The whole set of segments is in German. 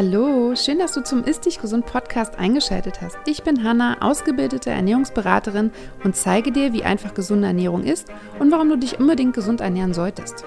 Hallo, schön, dass du zum Ist Dich Gesund Podcast eingeschaltet hast. Ich bin Hanna, ausgebildete Ernährungsberaterin und zeige dir, wie einfach gesunde Ernährung ist und warum du dich unbedingt gesund ernähren solltest.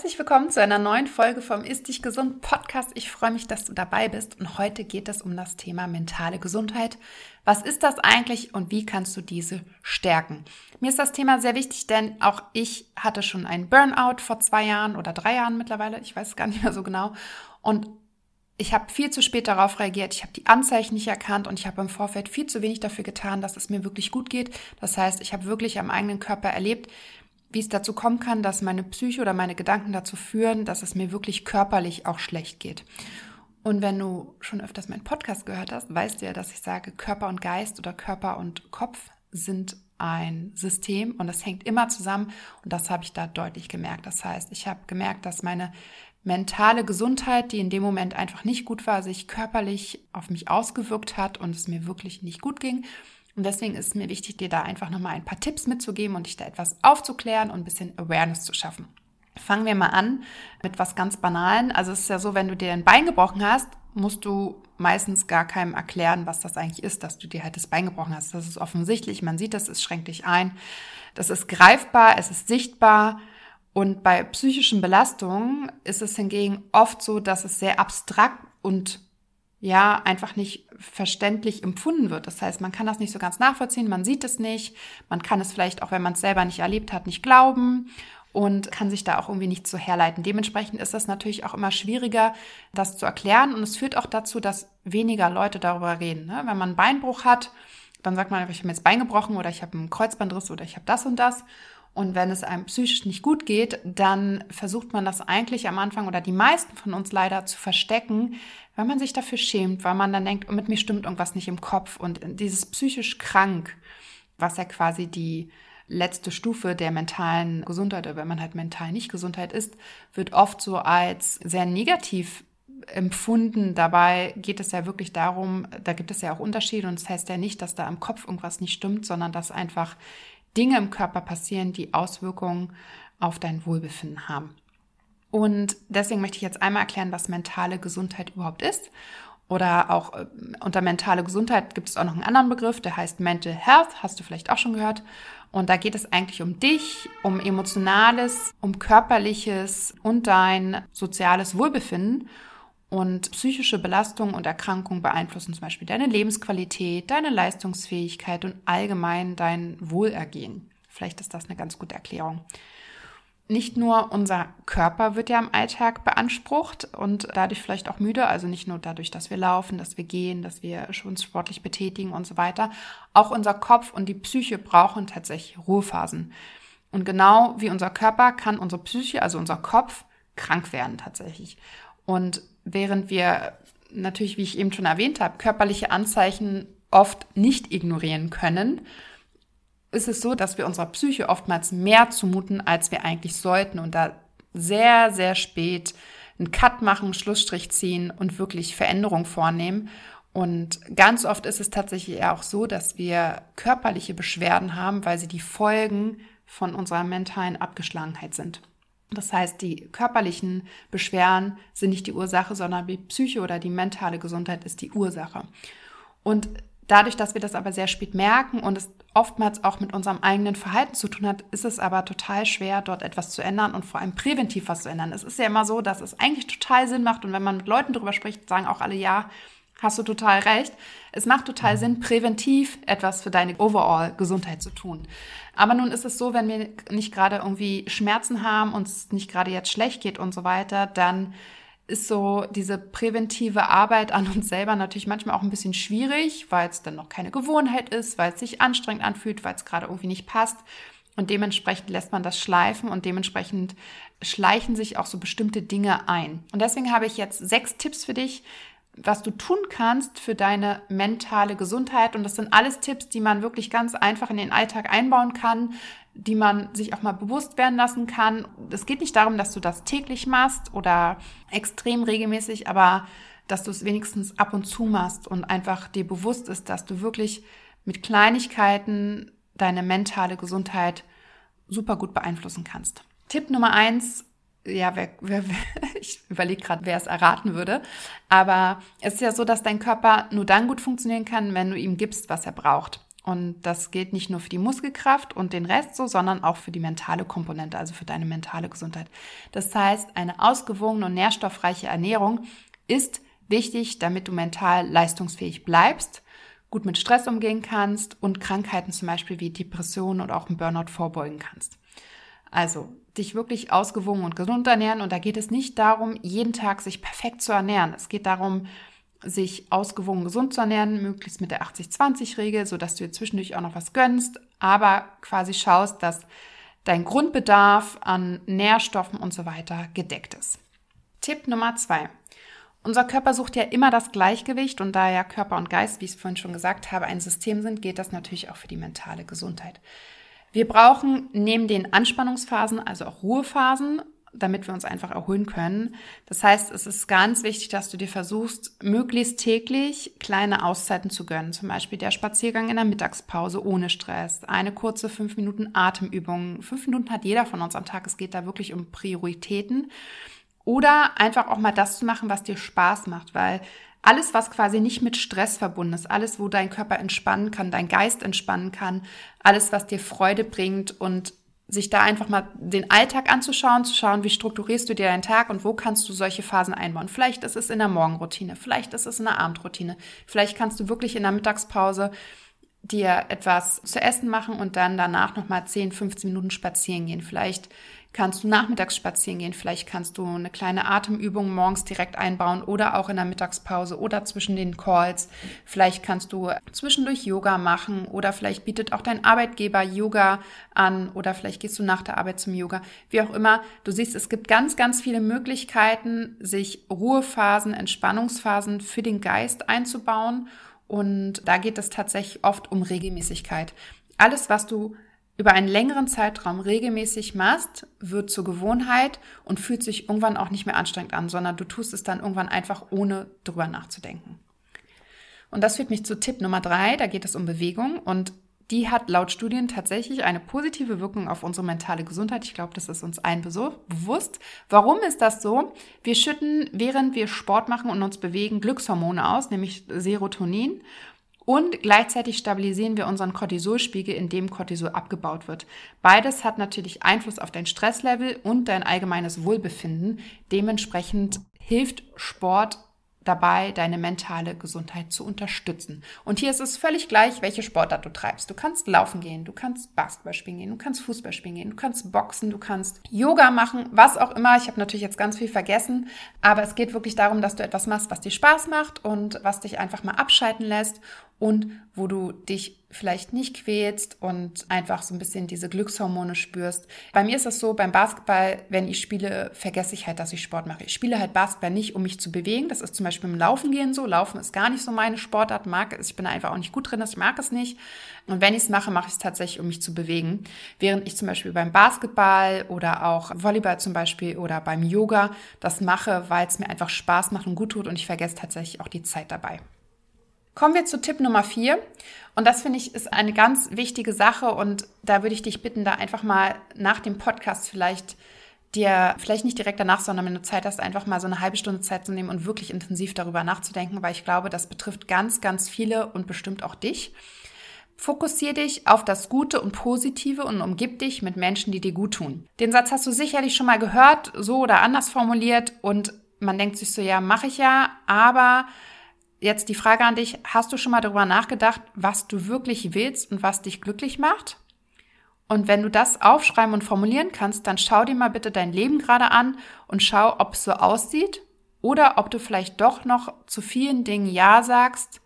Herzlich willkommen zu einer neuen Folge vom Ist Dich Gesund Podcast. Ich freue mich, dass du dabei bist und heute geht es um das Thema mentale Gesundheit. Was ist das eigentlich und wie kannst du diese stärken? Mir ist das Thema sehr wichtig, denn auch ich hatte schon einen Burnout vor zwei Jahren oder drei Jahren mittlerweile, ich weiß es gar nicht mehr so genau. Und ich habe viel zu spät darauf reagiert, ich habe die Anzeichen nicht erkannt und ich habe im Vorfeld viel zu wenig dafür getan, dass es mir wirklich gut geht. Das heißt, ich habe wirklich am eigenen Körper erlebt, wie es dazu kommen kann, dass meine Psyche oder meine Gedanken dazu führen, dass es mir wirklich körperlich auch schlecht geht. Und wenn du schon öfters meinen Podcast gehört hast, weißt du ja, dass ich sage, Körper und Geist oder Körper und Kopf sind ein System und das hängt immer zusammen und das habe ich da deutlich gemerkt. Das heißt, ich habe gemerkt, dass meine mentale Gesundheit, die in dem Moment einfach nicht gut war, sich körperlich auf mich ausgewirkt hat und es mir wirklich nicht gut ging und deswegen ist es mir wichtig, dir da einfach nochmal ein paar Tipps mitzugeben und dich da etwas aufzuklären und ein bisschen Awareness zu schaffen. Fangen wir mal an mit was ganz Banalen. Also es ist ja so, wenn du dir ein Bein gebrochen hast, musst du meistens gar keinem erklären, was das eigentlich ist, dass du dir halt das Bein gebrochen hast. Das ist offensichtlich, man sieht das, es schränkt dich ein. Das ist greifbar, es ist sichtbar. Und bei psychischen Belastungen ist es hingegen oft so, dass es sehr abstrakt und ja, einfach nicht verständlich empfunden wird. Das heißt, man kann das nicht so ganz nachvollziehen, man sieht es nicht, man kann es vielleicht auch, wenn man es selber nicht erlebt hat, nicht glauben und kann sich da auch irgendwie nicht so herleiten. Dementsprechend ist das natürlich auch immer schwieriger, das zu erklären und es führt auch dazu, dass weniger Leute darüber reden. Ne? Wenn man einen Beinbruch hat, dann sagt man, ich habe mir jetzt Bein gebrochen oder ich habe einen Kreuzbandriss oder ich habe das und das. Und wenn es einem psychisch nicht gut geht, dann versucht man das eigentlich am Anfang oder die meisten von uns leider zu verstecken, weil man sich dafür schämt, weil man dann denkt, oh, mit mir stimmt irgendwas nicht im Kopf. Und dieses psychisch krank, was ja quasi die letzte Stufe der mentalen Gesundheit, oder wenn man halt mental nicht Gesundheit ist, wird oft so als sehr negativ empfunden. Dabei geht es ja wirklich darum, da gibt es ja auch Unterschiede und es das heißt ja nicht, dass da im Kopf irgendwas nicht stimmt, sondern dass einfach Dinge im Körper passieren, die Auswirkungen auf dein Wohlbefinden haben. Und deswegen möchte ich jetzt einmal erklären, was mentale Gesundheit überhaupt ist. Oder auch äh, unter mentale Gesundheit gibt es auch noch einen anderen Begriff, der heißt Mental Health, hast du vielleicht auch schon gehört. Und da geht es eigentlich um dich, um emotionales, um körperliches und dein soziales Wohlbefinden. Und psychische Belastungen und Erkrankungen beeinflussen zum Beispiel deine Lebensqualität, deine Leistungsfähigkeit und allgemein dein Wohlergehen. Vielleicht ist das eine ganz gute Erklärung. Nicht nur unser Körper wird ja im Alltag beansprucht und dadurch vielleicht auch müde, also nicht nur dadurch, dass wir laufen, dass wir gehen, dass wir uns sportlich betätigen und so weiter. Auch unser Kopf und die Psyche brauchen tatsächlich Ruhephasen. Und genau wie unser Körper kann unsere Psyche, also unser Kopf, krank werden tatsächlich. Und während wir natürlich, wie ich eben schon erwähnt habe, körperliche Anzeichen oft nicht ignorieren können, ist es so, dass wir unserer Psyche oftmals mehr zumuten, als wir eigentlich sollten und da sehr, sehr spät einen Cut machen, Schlussstrich ziehen und wirklich Veränderungen vornehmen. Und ganz oft ist es tatsächlich eher auch so, dass wir körperliche Beschwerden haben, weil sie die Folgen von unserer mentalen Abgeschlagenheit sind. Das heißt, die körperlichen Beschwerden sind nicht die Ursache, sondern die Psyche oder die mentale Gesundheit ist die Ursache. Und dadurch, dass wir das aber sehr spät merken und es oftmals auch mit unserem eigenen Verhalten zu tun hat, ist es aber total schwer, dort etwas zu ändern und vor allem präventiv was zu ändern. Es ist ja immer so, dass es eigentlich total Sinn macht und wenn man mit Leuten darüber spricht, sagen auch alle ja, hast du total recht. Es macht total Sinn, präventiv etwas für deine overall Gesundheit zu tun. Aber nun ist es so, wenn wir nicht gerade irgendwie Schmerzen haben, uns nicht gerade jetzt schlecht geht und so weiter, dann ist so diese präventive Arbeit an uns selber natürlich manchmal auch ein bisschen schwierig, weil es dann noch keine Gewohnheit ist, weil es sich anstrengend anfühlt, weil es gerade irgendwie nicht passt. Und dementsprechend lässt man das schleifen und dementsprechend schleichen sich auch so bestimmte Dinge ein. Und deswegen habe ich jetzt sechs Tipps für dich, was du tun kannst für deine mentale Gesundheit. Und das sind alles Tipps, die man wirklich ganz einfach in den Alltag einbauen kann, die man sich auch mal bewusst werden lassen kann. Es geht nicht darum, dass du das täglich machst oder extrem regelmäßig, aber dass du es wenigstens ab und zu machst und einfach dir bewusst ist, dass du wirklich mit Kleinigkeiten deine mentale Gesundheit super gut beeinflussen kannst. Tipp Nummer eins ja, wer, wer, ich überlege gerade, wer es erraten würde. Aber es ist ja so, dass dein Körper nur dann gut funktionieren kann, wenn du ihm gibst, was er braucht. Und das gilt nicht nur für die Muskelkraft und den Rest so, sondern auch für die mentale Komponente, also für deine mentale Gesundheit. Das heißt, eine ausgewogene und nährstoffreiche Ernährung ist wichtig, damit du mental leistungsfähig bleibst, gut mit Stress umgehen kannst und Krankheiten zum Beispiel wie Depressionen oder auch einen Burnout vorbeugen kannst. Also dich wirklich ausgewogen und gesund ernähren. Und da geht es nicht darum, jeden Tag sich perfekt zu ernähren. Es geht darum, sich ausgewogen gesund zu ernähren, möglichst mit der 80-20-Regel, sodass du dir zwischendurch auch noch was gönnst, aber quasi schaust, dass dein Grundbedarf an Nährstoffen und so weiter gedeckt ist. Tipp Nummer zwei. Unser Körper sucht ja immer das Gleichgewicht und da ja Körper und Geist, wie ich es vorhin schon gesagt habe, ein System sind, geht das natürlich auch für die mentale Gesundheit. Wir brauchen neben den Anspannungsphasen, also auch Ruhephasen, damit wir uns einfach erholen können. Das heißt, es ist ganz wichtig, dass du dir versuchst, möglichst täglich kleine Auszeiten zu gönnen. Zum Beispiel der Spaziergang in der Mittagspause ohne Stress, eine kurze fünf Minuten Atemübung. Fünf Minuten hat jeder von uns am Tag. Es geht da wirklich um Prioritäten. Oder einfach auch mal das zu machen, was dir Spaß macht, weil alles, was quasi nicht mit Stress verbunden ist, alles, wo dein Körper entspannen kann, dein Geist entspannen kann, alles, was dir Freude bringt und sich da einfach mal den Alltag anzuschauen, zu schauen, wie strukturierst du dir deinen Tag und wo kannst du solche Phasen einbauen. Vielleicht ist es in der Morgenroutine, vielleicht ist es in der Abendroutine, vielleicht kannst du wirklich in der Mittagspause dir etwas zu essen machen und dann danach nochmal 10, 15 Minuten spazieren gehen. Vielleicht kannst du nachmittags spazieren gehen, vielleicht kannst du eine kleine Atemübung morgens direkt einbauen oder auch in der Mittagspause oder zwischen den Calls. Vielleicht kannst du zwischendurch Yoga machen oder vielleicht bietet auch dein Arbeitgeber Yoga an oder vielleicht gehst du nach der Arbeit zum Yoga. Wie auch immer, du siehst, es gibt ganz, ganz viele Möglichkeiten, sich Ruhephasen, Entspannungsphasen für den Geist einzubauen. Und da geht es tatsächlich oft um Regelmäßigkeit. Alles, was du über einen längeren Zeitraum regelmäßig machst, wird zur Gewohnheit und fühlt sich irgendwann auch nicht mehr anstrengend an, sondern du tust es dann irgendwann einfach ohne drüber nachzudenken. Und das führt mich zu Tipp Nummer drei, da geht es um Bewegung und die hat laut Studien tatsächlich eine positive Wirkung auf unsere mentale Gesundheit. Ich glaube, das ist uns allen bewusst. Warum ist das so? Wir schütten, während wir Sport machen und uns bewegen, Glückshormone aus, nämlich Serotonin. Und gleichzeitig stabilisieren wir unseren Cortisolspiegel, indem Cortisol abgebaut wird. Beides hat natürlich Einfluss auf dein Stresslevel und dein allgemeines Wohlbefinden. Dementsprechend hilft Sport dabei, deine mentale Gesundheit zu unterstützen. Und hier ist es völlig gleich, welche Sportart du treibst. Du kannst laufen gehen, du kannst Basketball spielen gehen, du kannst Fußball spielen gehen, du kannst boxen, du kannst Yoga machen, was auch immer. Ich habe natürlich jetzt ganz viel vergessen, aber es geht wirklich darum, dass du etwas machst, was dir Spaß macht und was dich einfach mal abschalten lässt und wo du dich vielleicht nicht quälst und einfach so ein bisschen diese Glückshormone spürst. Bei mir ist es so, beim Basketball, wenn ich spiele, vergesse ich halt, dass ich Sport mache. Ich spiele halt Basketball nicht, um mich zu bewegen. Das ist zum Beispiel im Laufen gehen so. Laufen ist gar nicht so meine Sportart, mag es. Ich bin einfach auch nicht gut drin, ich mag es nicht. Und wenn ich es mache, mache ich es tatsächlich, um mich zu bewegen. Während ich zum Beispiel beim Basketball oder auch Volleyball zum Beispiel oder beim Yoga das mache, weil es mir einfach Spaß macht und gut tut und ich vergesse tatsächlich auch die Zeit dabei. Kommen wir zu Tipp Nummer vier. Und das finde ich ist eine ganz wichtige Sache. Und da würde ich dich bitten, da einfach mal nach dem Podcast vielleicht dir, vielleicht nicht direkt danach, sondern wenn du Zeit hast, einfach mal so eine halbe Stunde Zeit zu nehmen und wirklich intensiv darüber nachzudenken, weil ich glaube, das betrifft ganz, ganz viele und bestimmt auch dich. Fokussier dich auf das Gute und Positive und umgib dich mit Menschen, die dir gut tun. Den Satz hast du sicherlich schon mal gehört, so oder anders formuliert und man denkt sich so, ja, mache ich ja, aber jetzt die Frage an dich, hast du schon mal darüber nachgedacht, was du wirklich willst und was dich glücklich macht? Und wenn du das aufschreiben und formulieren kannst, dann schau dir mal bitte dein Leben gerade an und schau, ob es so aussieht oder ob du vielleicht doch noch zu vielen Dingen Ja sagst,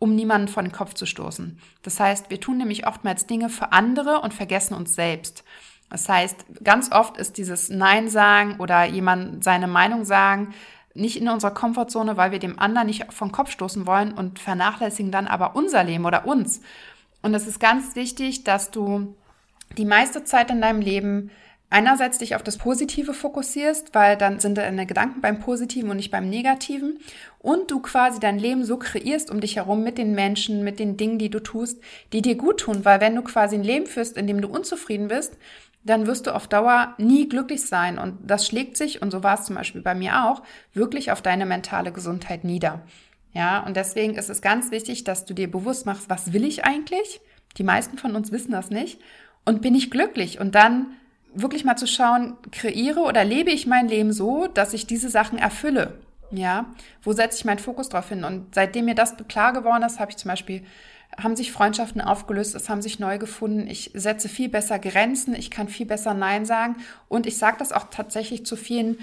um niemanden vor den Kopf zu stoßen. Das heißt, wir tun nämlich oftmals Dinge für andere und vergessen uns selbst. Das heißt, ganz oft ist dieses Nein sagen oder jemand seine Meinung sagen, nicht in unserer Komfortzone, weil wir dem anderen nicht vom Kopf stoßen wollen und vernachlässigen dann aber unser Leben oder uns. Und es ist ganz wichtig, dass du die meiste Zeit in deinem Leben einerseits dich auf das Positive fokussierst, weil dann sind deine Gedanken beim Positiven und nicht beim Negativen und du quasi dein Leben so kreierst um dich herum mit den Menschen, mit den Dingen, die du tust, die dir gut tun, weil wenn du quasi ein Leben führst, in dem du unzufrieden bist, dann wirst du auf Dauer nie glücklich sein. Und das schlägt sich, und so war es zum Beispiel bei mir auch, wirklich auf deine mentale Gesundheit nieder. Ja, und deswegen ist es ganz wichtig, dass du dir bewusst machst, was will ich eigentlich? Die meisten von uns wissen das nicht. Und bin ich glücklich? Und dann wirklich mal zu schauen, kreiere oder lebe ich mein Leben so, dass ich diese Sachen erfülle? Ja, wo setze ich meinen Fokus drauf hin? Und seitdem mir das klar geworden ist, habe ich zum Beispiel haben sich Freundschaften aufgelöst, es haben sich neu gefunden. Ich setze viel besser Grenzen, ich kann viel besser Nein sagen und ich sage das auch tatsächlich zu vielen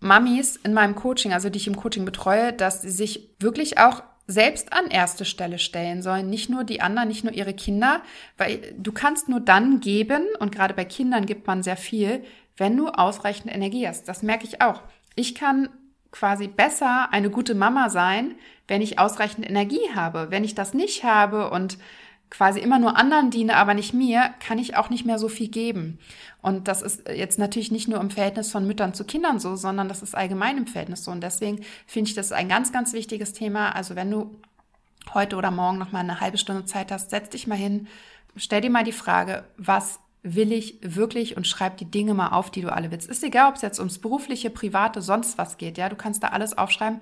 Mamis in meinem Coaching, also die ich im Coaching betreue, dass sie sich wirklich auch selbst an erste Stelle stellen sollen, nicht nur die anderen, nicht nur ihre Kinder, weil du kannst nur dann geben und gerade bei Kindern gibt man sehr viel, wenn du ausreichend Energie hast. Das merke ich auch. Ich kann quasi besser eine gute Mama sein, wenn ich ausreichend Energie habe. Wenn ich das nicht habe und quasi immer nur anderen diene, aber nicht mir, kann ich auch nicht mehr so viel geben. Und das ist jetzt natürlich nicht nur im Verhältnis von Müttern zu Kindern so, sondern das ist allgemein im Verhältnis so. Und deswegen finde ich das ein ganz, ganz wichtiges Thema. Also wenn du heute oder morgen noch mal eine halbe Stunde Zeit hast, setz dich mal hin, stell dir mal die Frage, was will ich wirklich und schreib die Dinge mal auf, die du alle willst. Ist egal, ob es jetzt ums berufliche, private, sonst was geht. Ja, du kannst da alles aufschreiben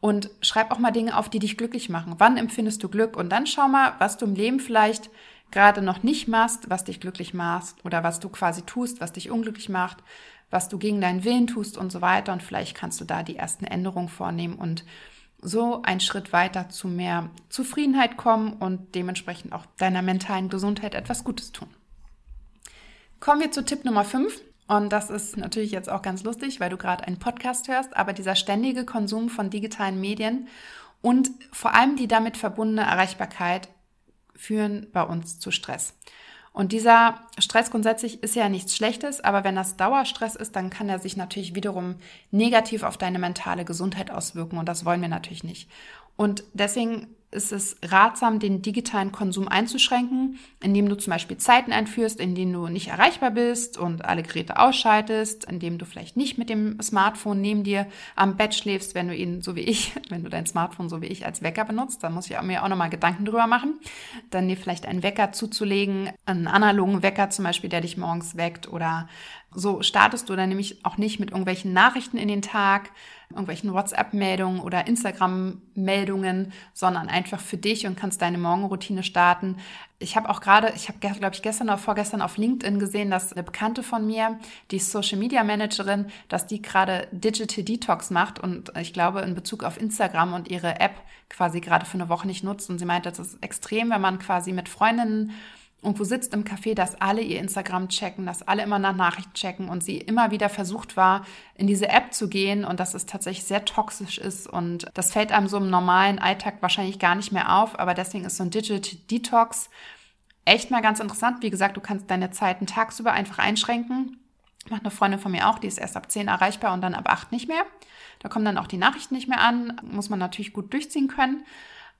und schreib auch mal Dinge auf, die dich glücklich machen. Wann empfindest du Glück? Und dann schau mal, was du im Leben vielleicht gerade noch nicht machst, was dich glücklich macht oder was du quasi tust, was dich unglücklich macht, was du gegen deinen Willen tust und so weiter. Und vielleicht kannst du da die ersten Änderungen vornehmen und so einen Schritt weiter zu mehr Zufriedenheit kommen und dementsprechend auch deiner mentalen Gesundheit etwas Gutes tun. Kommen wir zu Tipp Nummer 5. Und das ist natürlich jetzt auch ganz lustig, weil du gerade einen Podcast hörst, aber dieser ständige Konsum von digitalen Medien und vor allem die damit verbundene Erreichbarkeit führen bei uns zu Stress. Und dieser Stress grundsätzlich ist ja nichts Schlechtes, aber wenn das Dauerstress ist, dann kann er sich natürlich wiederum negativ auf deine mentale Gesundheit auswirken und das wollen wir natürlich nicht. Und deswegen ist es ratsam, den digitalen Konsum einzuschränken, indem du zum Beispiel Zeiten einführst, in denen du nicht erreichbar bist und alle Geräte ausschaltest, indem du vielleicht nicht mit dem Smartphone neben dir am Bett schläfst, wenn du ihn so wie ich, wenn du dein Smartphone so wie ich als Wecker benutzt, dann muss ich mir auch nochmal Gedanken drüber machen. Dann dir vielleicht einen Wecker zuzulegen, einen analogen Wecker zum Beispiel, der dich morgens weckt oder so startest du dann nämlich auch nicht mit irgendwelchen Nachrichten in den Tag, irgendwelchen WhatsApp-Meldungen oder Instagram-Meldungen, sondern einfach für dich und kannst deine Morgenroutine starten. Ich habe auch gerade, ich habe, glaube ich, gestern oder vorgestern auf LinkedIn gesehen, dass eine Bekannte von mir, die Social Media Managerin, dass die gerade Digital Detox macht und ich glaube in Bezug auf Instagram und ihre App quasi gerade für eine Woche nicht nutzt. Und sie meinte, das ist extrem, wenn man quasi mit Freundinnen irgendwo sitzt im Café, dass alle ihr Instagram checken, dass alle immer nach Nachrichten checken und sie immer wieder versucht war, in diese App zu gehen und dass es tatsächlich sehr toxisch ist und das fällt einem so im normalen Alltag wahrscheinlich gar nicht mehr auf, aber deswegen ist so ein Digital Detox echt mal ganz interessant. Wie gesagt, du kannst deine Zeiten tagsüber einfach einschränken. Macht eine Freundin von mir auch, die ist erst ab 10 erreichbar und dann ab 8 nicht mehr. Da kommen dann auch die Nachrichten nicht mehr an, muss man natürlich gut durchziehen können.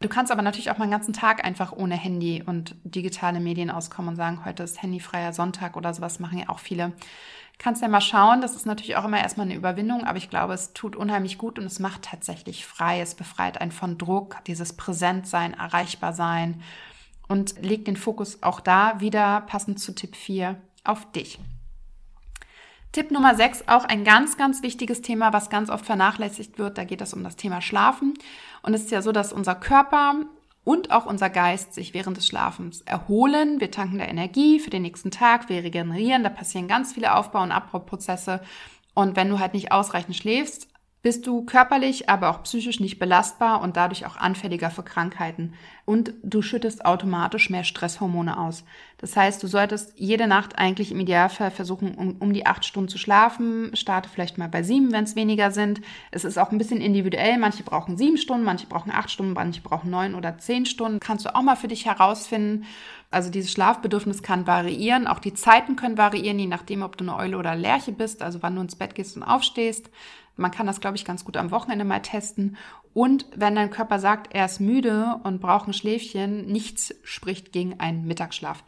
Du kannst aber natürlich auch mal den ganzen Tag einfach ohne Handy und digitale Medien auskommen und sagen, heute ist handyfreier Sonntag oder sowas machen ja auch viele. Kannst ja mal schauen, das ist natürlich auch immer erstmal eine Überwindung, aber ich glaube, es tut unheimlich gut und es macht tatsächlich frei. Es befreit einen von Druck, dieses Präsentsein, erreichbar sein und legt den Fokus auch da wieder passend zu Tipp 4 auf dich. Tipp Nummer 6, auch ein ganz, ganz wichtiges Thema, was ganz oft vernachlässigt wird. Da geht es um das Thema Schlafen. Und es ist ja so, dass unser Körper und auch unser Geist sich während des Schlafens erholen. Wir tanken da Energie für den nächsten Tag, wir regenerieren, da passieren ganz viele Aufbau- und Abbauprozesse. Und wenn du halt nicht ausreichend schläfst, bist du körperlich, aber auch psychisch nicht belastbar und dadurch auch anfälliger für Krankheiten. Und du schüttest automatisch mehr Stresshormone aus. Das heißt, du solltest jede Nacht eigentlich im Idealfall versuchen, um, um die acht Stunden zu schlafen. Starte vielleicht mal bei sieben, wenn es weniger sind. Es ist auch ein bisschen individuell. Manche brauchen sieben Stunden, manche brauchen acht Stunden, manche brauchen neun oder zehn Stunden. Kannst du auch mal für dich herausfinden. Also dieses Schlafbedürfnis kann variieren. Auch die Zeiten können variieren, je nachdem, ob du eine Eule oder Lerche bist, also wann du ins Bett gehst und aufstehst. Man kann das, glaube ich, ganz gut am Wochenende mal testen. Und wenn dein Körper sagt, er ist müde und braucht ein Schläfchen, nichts spricht gegen einen Mittagsschlaf.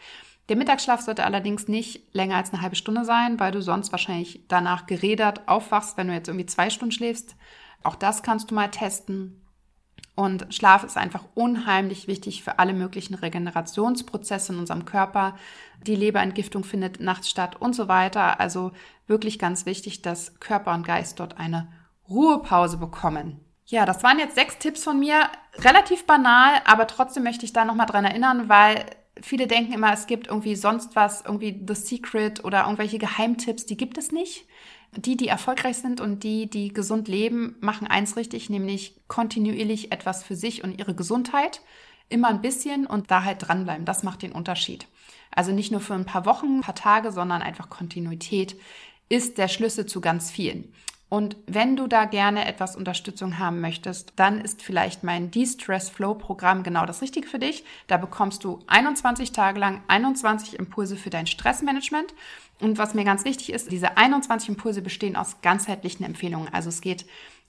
Der Mittagsschlaf sollte allerdings nicht länger als eine halbe Stunde sein, weil du sonst wahrscheinlich danach gerädert aufwachst, wenn du jetzt irgendwie zwei Stunden schläfst. Auch das kannst du mal testen. Und Schlaf ist einfach unheimlich wichtig für alle möglichen Regenerationsprozesse in unserem Körper. Die Leberentgiftung findet nachts statt und so weiter. Also wirklich ganz wichtig, dass Körper und Geist dort eine Ruhepause bekommen. Ja, das waren jetzt sechs Tipps von mir. Relativ banal, aber trotzdem möchte ich da nochmal dran erinnern, weil viele denken immer, es gibt irgendwie sonst was, irgendwie The Secret oder irgendwelche Geheimtipps. Die gibt es nicht die, die erfolgreich sind und die, die gesund leben, machen eins richtig, nämlich kontinuierlich etwas für sich und ihre Gesundheit. Immer ein bisschen und da halt dranbleiben. Das macht den Unterschied. Also nicht nur für ein paar Wochen, ein paar Tage, sondern einfach Kontinuität ist der Schlüssel zu ganz vielen. Und wenn du da gerne etwas Unterstützung haben möchtest, dann ist vielleicht mein De-Stress Flow Programm genau das Richtige für dich. Da bekommst du 21 Tage lang 21 Impulse für dein Stressmanagement. Und was mir ganz wichtig ist, diese 21 Impulse bestehen aus ganzheitlichen Empfehlungen. Also es geht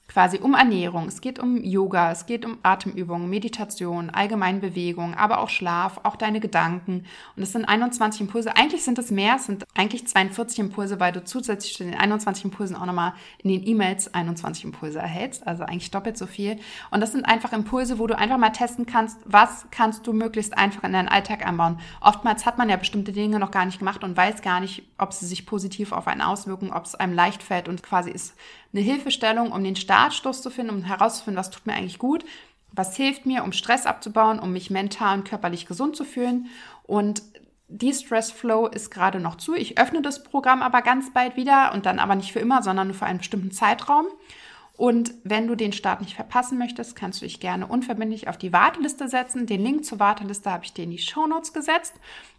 quasi um Ernährung, es geht um Yoga, es geht um Atemübungen, Meditation, allgemein Bewegung, aber auch Schlaf, auch deine Gedanken. Und es sind 21 Impulse. Eigentlich sind es mehr, es sind eigentlich 42 Impulse, weil du zusätzlich zu den 21 Impulsen auch nochmal in den E-Mails 21 Impulse erhältst, also eigentlich doppelt so viel. Und das sind einfach Impulse, wo du einfach mal testen kannst, was kannst du möglichst einfach in deinen Alltag einbauen. Oftmals hat man ja bestimmte Dinge noch gar nicht gemacht und weiß gar nicht, ob sie sich positiv auf einen auswirken, ob es einem leicht fällt und quasi ist eine Hilfestellung, um den Startstoß zu finden, um herauszufinden, was tut mir eigentlich gut, was hilft mir, um Stress abzubauen, um mich mental und körperlich gesund zu fühlen. Und die Stress Flow ist gerade noch zu. Ich öffne das Programm aber ganz bald wieder und dann aber nicht für immer, sondern nur für einen bestimmten Zeitraum. Und wenn du den Start nicht verpassen möchtest, kannst du dich gerne unverbindlich auf die Warteliste setzen. Den Link zur Warteliste habe ich dir in die Show Notes gesetzt.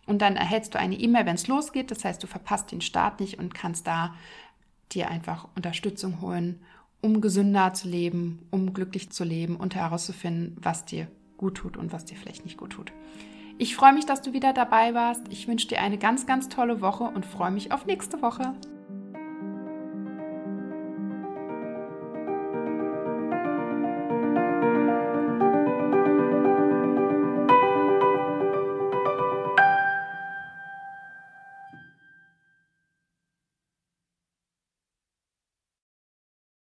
Und dann erhältst du eine E-Mail, wenn es losgeht. Das heißt, du verpasst den Start nicht und kannst da dir einfach Unterstützung holen, um gesünder zu leben, um glücklich zu leben und herauszufinden, was dir gut tut und was dir vielleicht nicht gut tut. Ich freue mich, dass du wieder dabei warst. Ich wünsche dir eine ganz, ganz tolle Woche und freue mich auf nächste Woche.